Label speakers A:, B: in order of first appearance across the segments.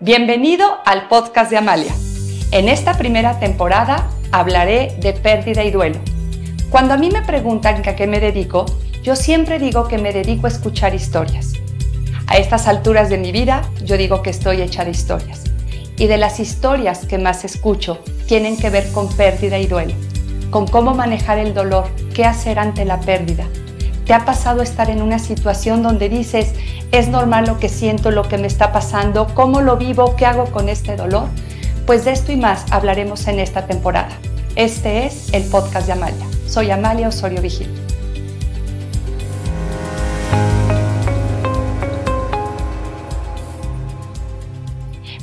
A: Bienvenido al podcast de Amalia. En esta primera temporada hablaré de pérdida y duelo. Cuando a mí me preguntan a qué me dedico, yo siempre digo que me dedico a escuchar historias. A estas alturas de mi vida, yo digo que estoy hecha de historias. Y de las historias que más escucho tienen que ver con pérdida y duelo, con cómo manejar el dolor, qué hacer ante la pérdida, ¿Te ha pasado estar en una situación donde dices, es normal lo que siento, lo que me está pasando, cómo lo vivo, qué hago con este dolor? Pues de esto y más hablaremos en esta temporada. Este es el podcast de Amalia. Soy Amalia Osorio Vigil.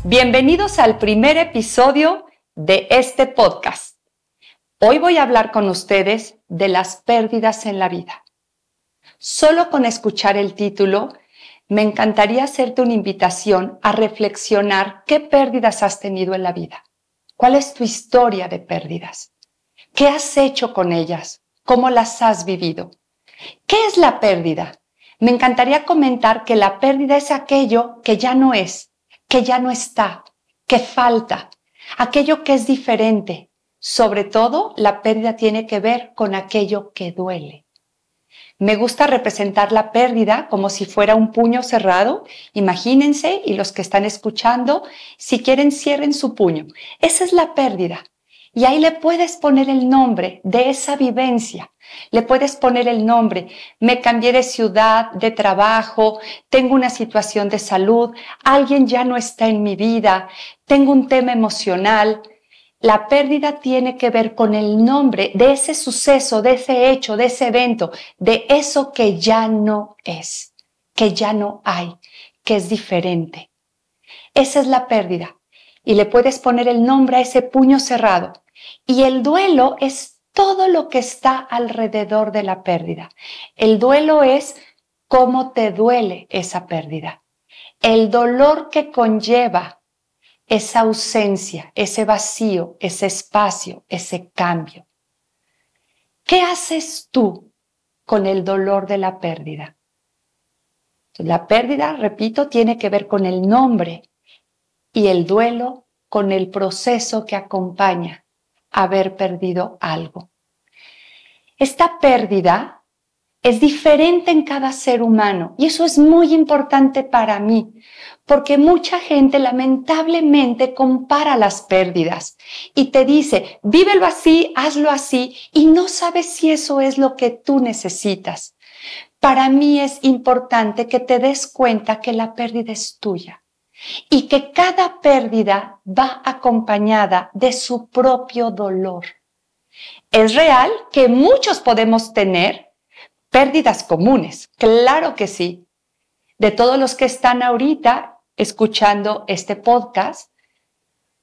A: Bienvenidos al primer episodio de este podcast. Hoy voy a hablar con ustedes de las pérdidas en la vida. Solo con escuchar el título, me encantaría hacerte una invitación a reflexionar qué pérdidas has tenido en la vida. ¿Cuál es tu historia de pérdidas? ¿Qué has hecho con ellas? ¿Cómo las has vivido? ¿Qué es la pérdida? Me encantaría comentar que la pérdida es aquello que ya no es, que ya no está, que falta, aquello que es diferente. Sobre todo, la pérdida tiene que ver con aquello que duele. Me gusta representar la pérdida como si fuera un puño cerrado. Imagínense y los que están escuchando, si quieren, cierren su puño. Esa es la pérdida. Y ahí le puedes poner el nombre de esa vivencia. Le puedes poner el nombre. Me cambié de ciudad, de trabajo, tengo una situación de salud, alguien ya no está en mi vida, tengo un tema emocional, la pérdida tiene que ver con el nombre de ese suceso, de ese hecho, de ese evento, de eso que ya no es, que ya no hay, que es diferente. Esa es la pérdida. Y le puedes poner el nombre a ese puño cerrado. Y el duelo es todo lo que está alrededor de la pérdida. El duelo es cómo te duele esa pérdida. El dolor que conlleva esa ausencia, ese vacío, ese espacio, ese cambio. ¿Qué haces tú con el dolor de la pérdida? La pérdida, repito, tiene que ver con el nombre y el duelo con el proceso que acompaña haber perdido algo. Esta pérdida es diferente en cada ser humano y eso es muy importante para mí, porque mucha gente lamentablemente compara las pérdidas y te dice, vívelo así, hazlo así y no sabes si eso es lo que tú necesitas. Para mí es importante que te des cuenta que la pérdida es tuya y que cada pérdida va acompañada de su propio dolor. Es real que muchos podemos tener Pérdidas comunes, claro que sí. De todos los que están ahorita escuchando este podcast,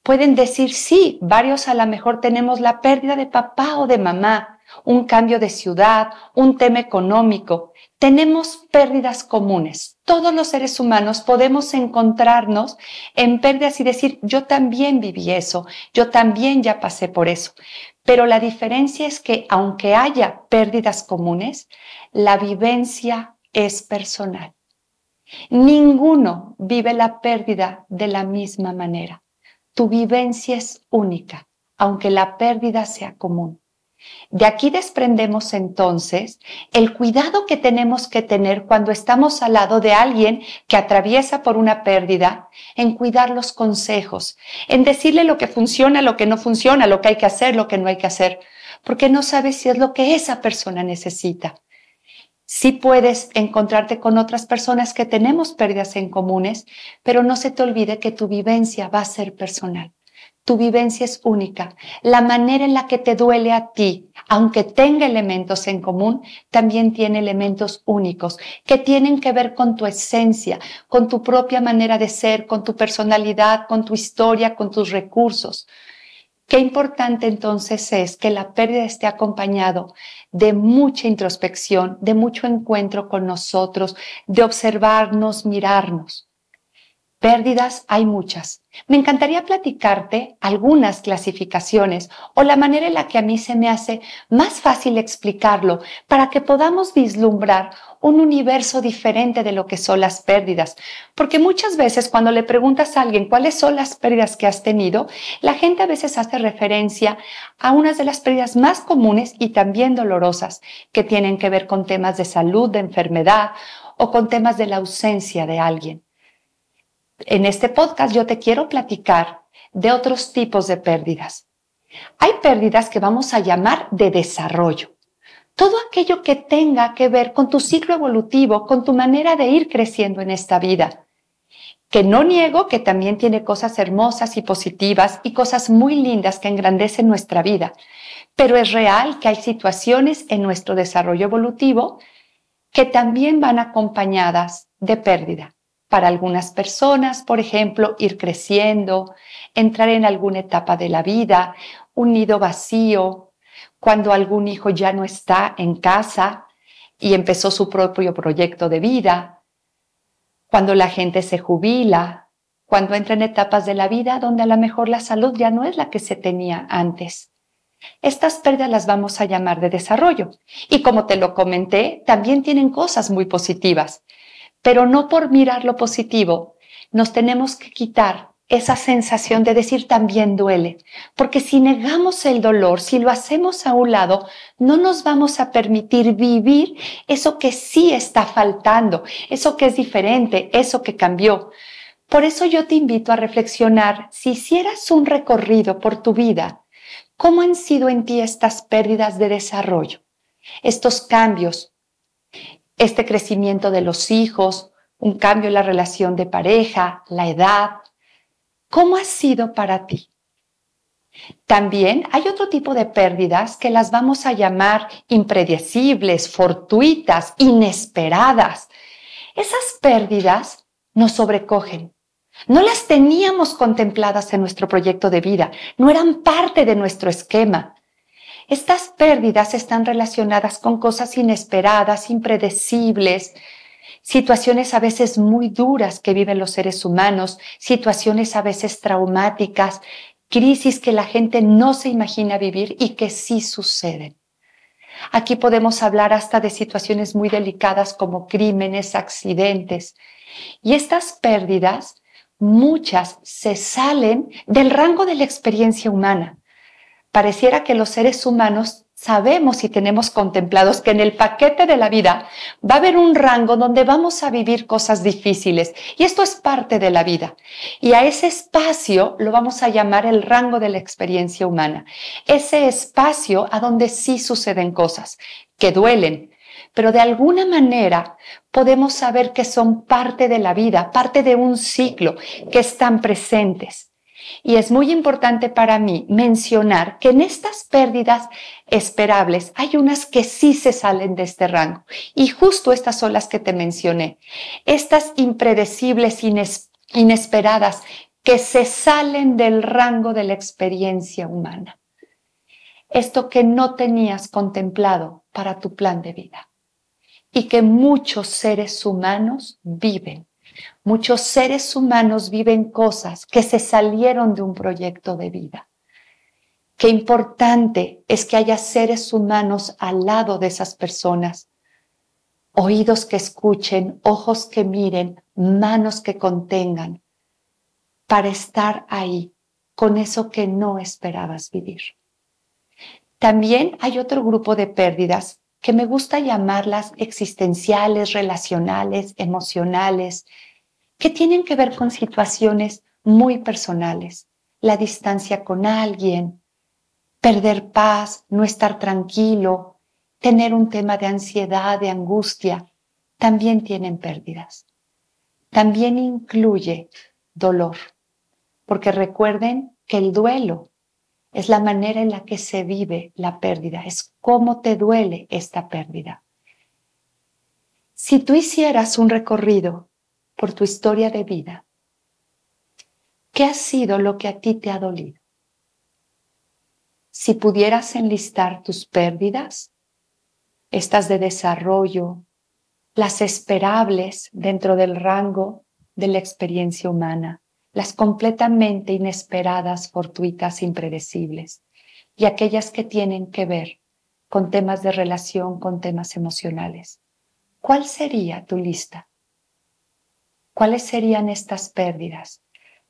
A: pueden decir sí, varios a lo mejor tenemos la pérdida de papá o de mamá, un cambio de ciudad, un tema económico. Tenemos pérdidas comunes. Todos los seres humanos podemos encontrarnos en pérdidas y decir, yo también viví eso, yo también ya pasé por eso. Pero la diferencia es que aunque haya pérdidas comunes, la vivencia es personal. Ninguno vive la pérdida de la misma manera. Tu vivencia es única, aunque la pérdida sea común. De aquí desprendemos entonces el cuidado que tenemos que tener cuando estamos al lado de alguien que atraviesa por una pérdida, en cuidar los consejos, en decirle lo que funciona, lo que no funciona, lo que hay que hacer, lo que no hay que hacer, porque no sabes si es lo que esa persona necesita. Sí puedes encontrarte con otras personas que tenemos pérdidas en comunes, pero no se te olvide que tu vivencia va a ser personal. Tu vivencia es única. La manera en la que te duele a ti, aunque tenga elementos en común, también tiene elementos únicos que tienen que ver con tu esencia, con tu propia manera de ser, con tu personalidad, con tu historia, con tus recursos. Qué importante entonces es que la pérdida esté acompañado de mucha introspección, de mucho encuentro con nosotros, de observarnos, mirarnos. Pérdidas hay muchas. Me encantaría platicarte algunas clasificaciones o la manera en la que a mí se me hace más fácil explicarlo para que podamos vislumbrar un universo diferente de lo que son las pérdidas. Porque muchas veces cuando le preguntas a alguien cuáles son las pérdidas que has tenido, la gente a veces hace referencia a unas de las pérdidas más comunes y también dolorosas que tienen que ver con temas de salud, de enfermedad o con temas de la ausencia de alguien. En este podcast yo te quiero platicar de otros tipos de pérdidas. Hay pérdidas que vamos a llamar de desarrollo. Todo aquello que tenga que ver con tu ciclo evolutivo, con tu manera de ir creciendo en esta vida. Que no niego que también tiene cosas hermosas y positivas y cosas muy lindas que engrandecen nuestra vida. Pero es real que hay situaciones en nuestro desarrollo evolutivo que también van acompañadas de pérdida para algunas personas, por ejemplo, ir creciendo, entrar en alguna etapa de la vida, un nido vacío, cuando algún hijo ya no está en casa y empezó su propio proyecto de vida, cuando la gente se jubila, cuando entra en etapas de la vida donde a lo mejor la salud ya no es la que se tenía antes. Estas pérdidas las vamos a llamar de desarrollo. Y como te lo comenté, también tienen cosas muy positivas. Pero no por mirar lo positivo, nos tenemos que quitar esa sensación de decir también duele, porque si negamos el dolor, si lo hacemos a un lado, no nos vamos a permitir vivir eso que sí está faltando, eso que es diferente, eso que cambió. Por eso yo te invito a reflexionar, si hicieras un recorrido por tu vida, ¿cómo han sido en ti estas pérdidas de desarrollo? Estos cambios, este crecimiento de los hijos, un cambio en la relación de pareja, la edad. ¿Cómo ha sido para ti? También hay otro tipo de pérdidas que las vamos a llamar impredecibles, fortuitas, inesperadas. Esas pérdidas nos sobrecogen. No las teníamos contempladas en nuestro proyecto de vida, no eran parte de nuestro esquema. Estas pérdidas están relacionadas con cosas inesperadas, impredecibles, situaciones a veces muy duras que viven los seres humanos, situaciones a veces traumáticas, crisis que la gente no se imagina vivir y que sí suceden. Aquí podemos hablar hasta de situaciones muy delicadas como crímenes, accidentes. Y estas pérdidas, muchas se salen del rango de la experiencia humana pareciera que los seres humanos sabemos y tenemos contemplados que en el paquete de la vida va a haber un rango donde vamos a vivir cosas difíciles y esto es parte de la vida. Y a ese espacio lo vamos a llamar el rango de la experiencia humana. Ese espacio a donde sí suceden cosas que duelen, pero de alguna manera podemos saber que son parte de la vida, parte de un ciclo, que están presentes. Y es muy importante para mí mencionar que en estas pérdidas esperables hay unas que sí se salen de este rango. Y justo estas son las que te mencioné. Estas impredecibles, inesperadas, que se salen del rango de la experiencia humana. Esto que no tenías contemplado para tu plan de vida y que muchos seres humanos viven Muchos seres humanos viven cosas que se salieron de un proyecto de vida. Qué importante es que haya seres humanos al lado de esas personas. Oídos que escuchen, ojos que miren, manos que contengan, para estar ahí con eso que no esperabas vivir. También hay otro grupo de pérdidas que me gusta llamarlas existenciales, relacionales, emocionales, que tienen que ver con situaciones muy personales, la distancia con alguien, perder paz, no estar tranquilo, tener un tema de ansiedad, de angustia, también tienen pérdidas. También incluye dolor, porque recuerden que el duelo es la manera en la que se vive la pérdida, es cómo te duele esta pérdida. Si tú hicieras un recorrido por tu historia de vida. ¿Qué ha sido lo que a ti te ha dolido? Si pudieras enlistar tus pérdidas, estas de desarrollo, las esperables dentro del rango de la experiencia humana, las completamente inesperadas, fortuitas, impredecibles, y aquellas que tienen que ver con temas de relación, con temas emocionales. ¿Cuál sería tu lista? ¿Cuáles serían estas pérdidas?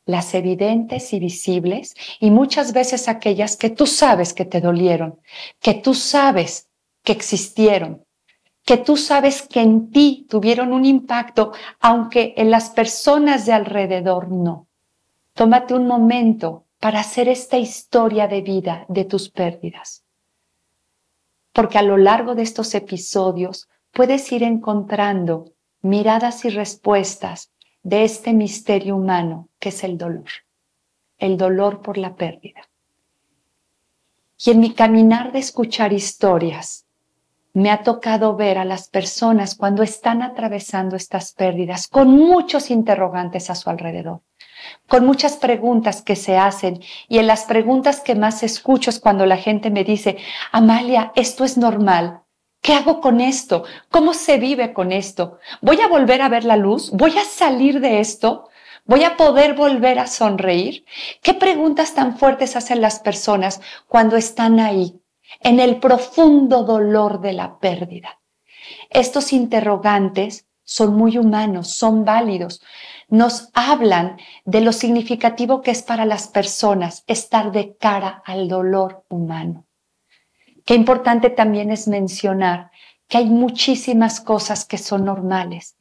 A: Las evidentes y visibles y muchas veces aquellas que tú sabes que te dolieron, que tú sabes que existieron, que tú sabes que en ti tuvieron un impacto, aunque en las personas de alrededor no. Tómate un momento para hacer esta historia de vida de tus pérdidas. Porque a lo largo de estos episodios puedes ir encontrando miradas y respuestas de este misterio humano que es el dolor, el dolor por la pérdida. Y en mi caminar de escuchar historias, me ha tocado ver a las personas cuando están atravesando estas pérdidas con muchos interrogantes a su alrededor, con muchas preguntas que se hacen y en las preguntas que más escucho es cuando la gente me dice, Amalia, esto es normal. ¿Qué hago con esto? ¿Cómo se vive con esto? ¿Voy a volver a ver la luz? ¿Voy a salir de esto? ¿Voy a poder volver a sonreír? ¿Qué preguntas tan fuertes hacen las personas cuando están ahí en el profundo dolor de la pérdida. Estos interrogantes son muy humanos, son válidos, nos hablan de lo significativo que es para las personas estar de cara al dolor humano. Qué importante también es mencionar que hay muchísimas cosas que son normales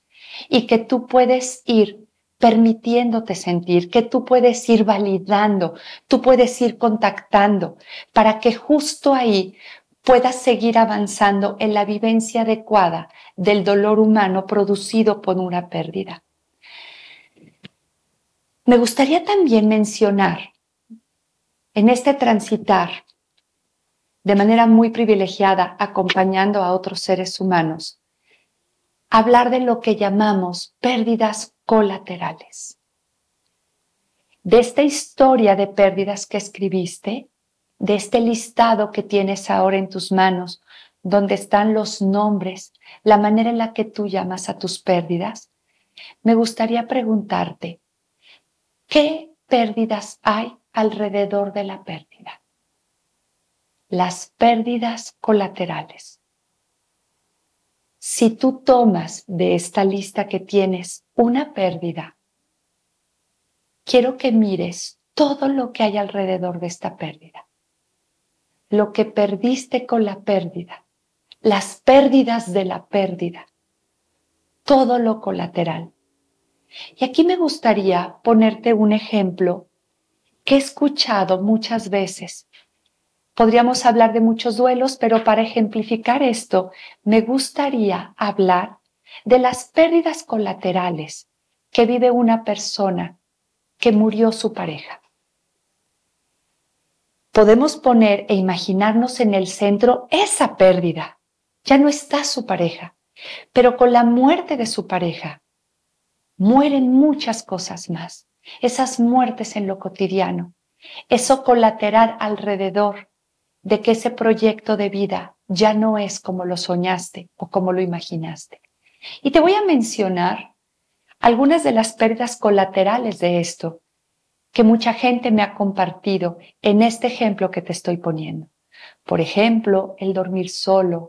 A: y que tú puedes ir permitiéndote sentir, que tú puedes ir validando, tú puedes ir contactando, para que justo ahí puedas seguir avanzando en la vivencia adecuada del dolor humano producido por una pérdida. Me gustaría también mencionar en este transitar de manera muy privilegiada acompañando a otros seres humanos, hablar de lo que llamamos pérdidas colaterales. De esta historia de pérdidas que escribiste, de este listado que tienes ahora en tus manos, donde están los nombres, la manera en la que tú llamas a tus pérdidas, me gustaría preguntarte, ¿qué pérdidas hay alrededor de la pérdida? Las pérdidas colaterales si tú tomas de esta lista que tienes una pérdida, quiero que mires todo lo que hay alrededor de esta pérdida. Lo que perdiste con la pérdida, las pérdidas de la pérdida, todo lo colateral. Y aquí me gustaría ponerte un ejemplo que he escuchado muchas veces Podríamos hablar de muchos duelos, pero para ejemplificar esto, me gustaría hablar de las pérdidas colaterales que vive una persona que murió su pareja. Podemos poner e imaginarnos en el centro esa pérdida. Ya no está su pareja, pero con la muerte de su pareja mueren muchas cosas más. Esas muertes en lo cotidiano, eso colateral alrededor de que ese proyecto de vida ya no es como lo soñaste o como lo imaginaste. Y te voy a mencionar algunas de las pérdidas colaterales de esto que mucha gente me ha compartido en este ejemplo que te estoy poniendo. Por ejemplo, el dormir solo,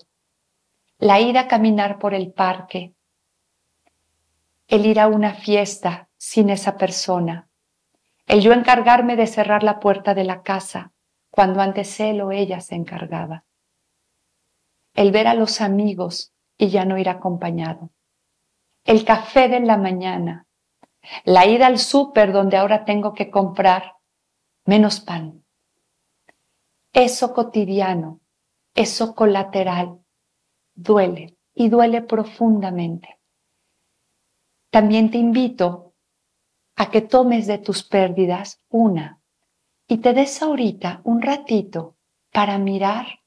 A: la ida a caminar por el parque, el ir a una fiesta sin esa persona, el yo encargarme de cerrar la puerta de la casa cuando antes él o ella se encargaba. El ver a los amigos y ya no ir acompañado. El café de la mañana. La ida al súper donde ahora tengo que comprar menos pan. Eso cotidiano, eso colateral, duele y duele profundamente. También te invito a que tomes de tus pérdidas una y te des ahorita un ratito para mirar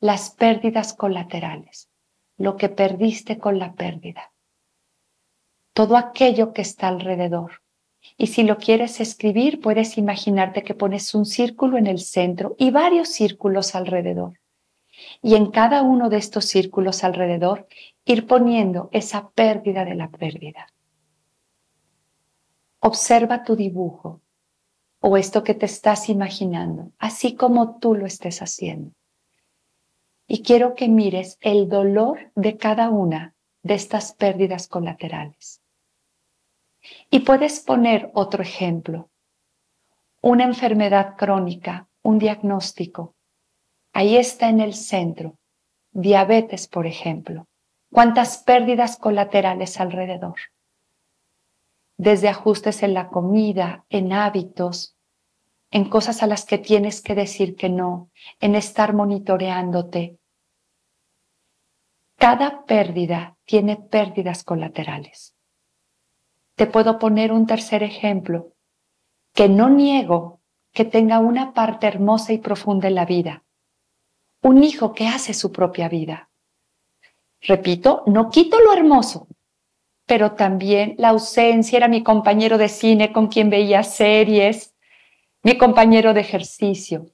A: las pérdidas colaterales, lo que perdiste con la pérdida, todo aquello que está alrededor. Y si lo quieres escribir, puedes imaginarte que pones un círculo en el centro y varios círculos alrededor. Y en cada uno de estos círculos alrededor, ir poniendo esa pérdida de la pérdida. Observa tu dibujo o esto que te estás imaginando, así como tú lo estés haciendo. Y quiero que mires el dolor de cada una de estas pérdidas colaterales. Y puedes poner otro ejemplo, una enfermedad crónica, un diagnóstico. Ahí está en el centro, diabetes, por ejemplo. ¿Cuántas pérdidas colaterales alrededor? Desde ajustes en la comida, en hábitos, en cosas a las que tienes que decir que no, en estar monitoreándote. Cada pérdida tiene pérdidas colaterales. Te puedo poner un tercer ejemplo, que no niego que tenga una parte hermosa y profunda en la vida. Un hijo que hace su propia vida. Repito, no quito lo hermoso, pero también la ausencia era mi compañero de cine con quien veía series, mi compañero de ejercicio.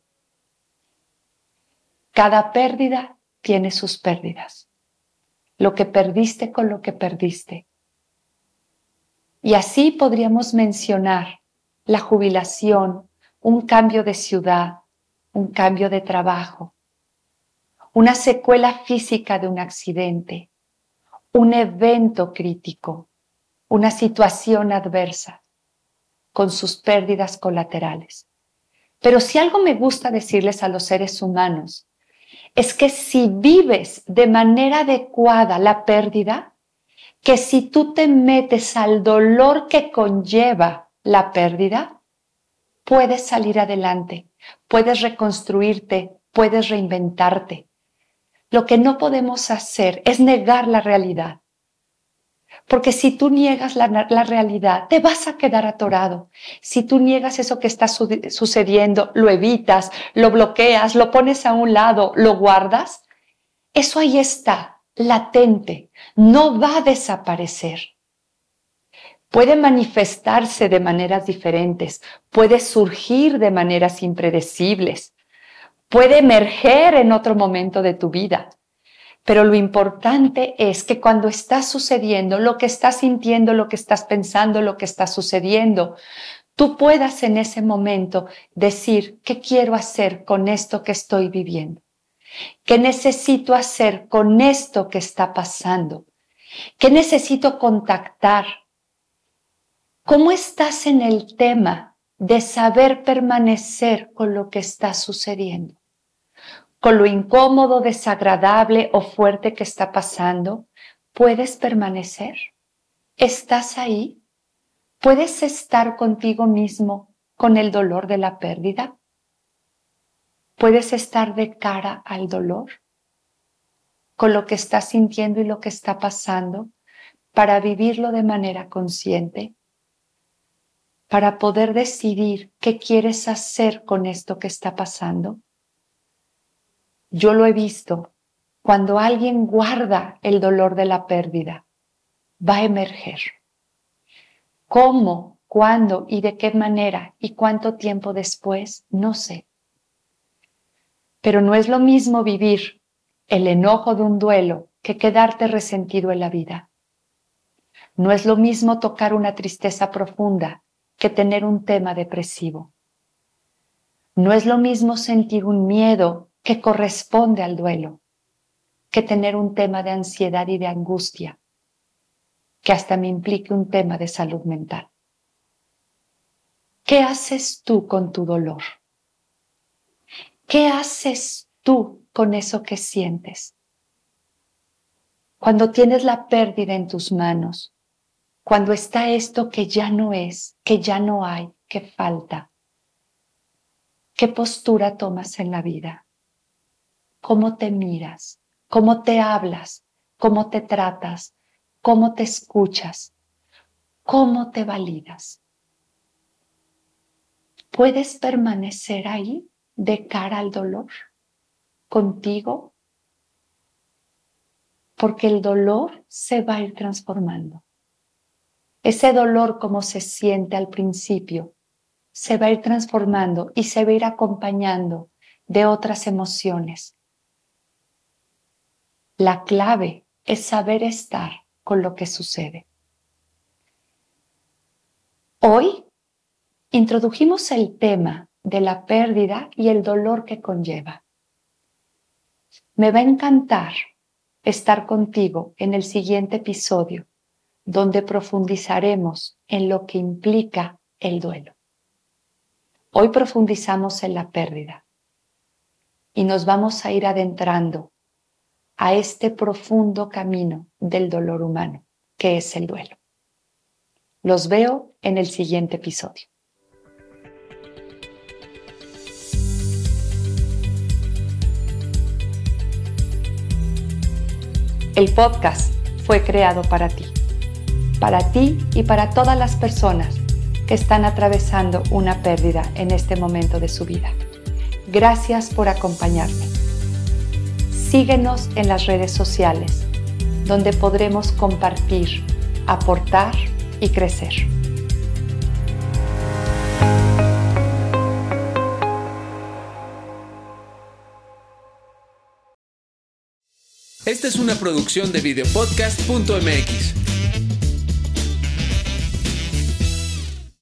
A: Cada pérdida tiene sus pérdidas. Lo que perdiste con lo que perdiste. Y así podríamos mencionar la jubilación, un cambio de ciudad, un cambio de trabajo, una secuela física de un accidente, un evento crítico, una situación adversa con sus pérdidas colaterales. Pero si algo me gusta decirles a los seres humanos, es que si vives de manera adecuada la pérdida, que si tú te metes al dolor que conlleva la pérdida, puedes salir adelante, puedes reconstruirte, puedes reinventarte. Lo que no podemos hacer es negar la realidad. Porque si tú niegas la, realidad, te vas a quedar atorado. Si tú niegas eso que está sucediendo, lo evitas, lo bloqueas, lo pones a un lado, lo guardas, eso ahí está, latente, no va a desaparecer. Puede manifestarse de maneras diferentes, puede surgir de maneras impredecibles, puede emerger en otro momento de tu vida. Pero lo importante es que cuando está sucediendo, lo que estás sintiendo, lo que estás pensando, lo que está sucediendo, tú puedas en ese momento decir, ¿qué quiero hacer con esto que estoy viviendo? ¿Qué necesito hacer con esto que está pasando? ¿Qué necesito contactar? ¿Cómo estás en el tema de saber permanecer con lo que está sucediendo? Con lo incómodo, desagradable o fuerte que está pasando, puedes permanecer. ¿Estás ahí? ¿Puedes estar contigo mismo con el dolor de la pérdida? ¿Puedes estar de cara al dolor? Con lo que estás sintiendo y lo que está pasando para vivirlo de manera consciente, para poder decidir qué quieres hacer con esto que está pasando. Yo lo he visto. Cuando alguien guarda el dolor de la pérdida, va a emerger. ¿Cómo, cuándo y de qué manera y cuánto tiempo después? No sé. Pero no es lo mismo vivir el enojo de un duelo que quedarte resentido en la vida. No es lo mismo tocar una tristeza profunda que tener un tema depresivo. No es lo mismo sentir un miedo que corresponde al duelo, que tener un tema de ansiedad y de angustia, que hasta me implique un tema de salud mental. ¿Qué haces tú con tu dolor? ¿Qué haces tú con eso que sientes? Cuando tienes la pérdida en tus manos, cuando está esto que ya no es, que ya no hay, que falta, ¿qué postura tomas en la vida? Cómo te miras, cómo te hablas, cómo te tratas, cómo te escuchas, cómo te validas. ¿Puedes permanecer ahí de cara al dolor contigo? Porque el dolor se va a ir transformando. Ese dolor como se siente al principio se va a ir transformando y se va a ir acompañando de otras emociones la clave es saber estar con lo que sucede. Hoy introdujimos el tema de la pérdida y el dolor que conlleva. Me va a encantar estar contigo en el siguiente episodio, donde profundizaremos en lo que implica el duelo. Hoy profundizamos en la pérdida y nos vamos a ir adentrando a este profundo camino del dolor humano, que es el duelo. Los veo en el siguiente episodio. El podcast fue creado para ti, para ti y para todas las personas que están atravesando una pérdida en este momento de su vida. Gracias por acompañarme. Síguenos en las redes sociales, donde podremos compartir, aportar y crecer.
B: Esta es una producción de videopodcast.mx.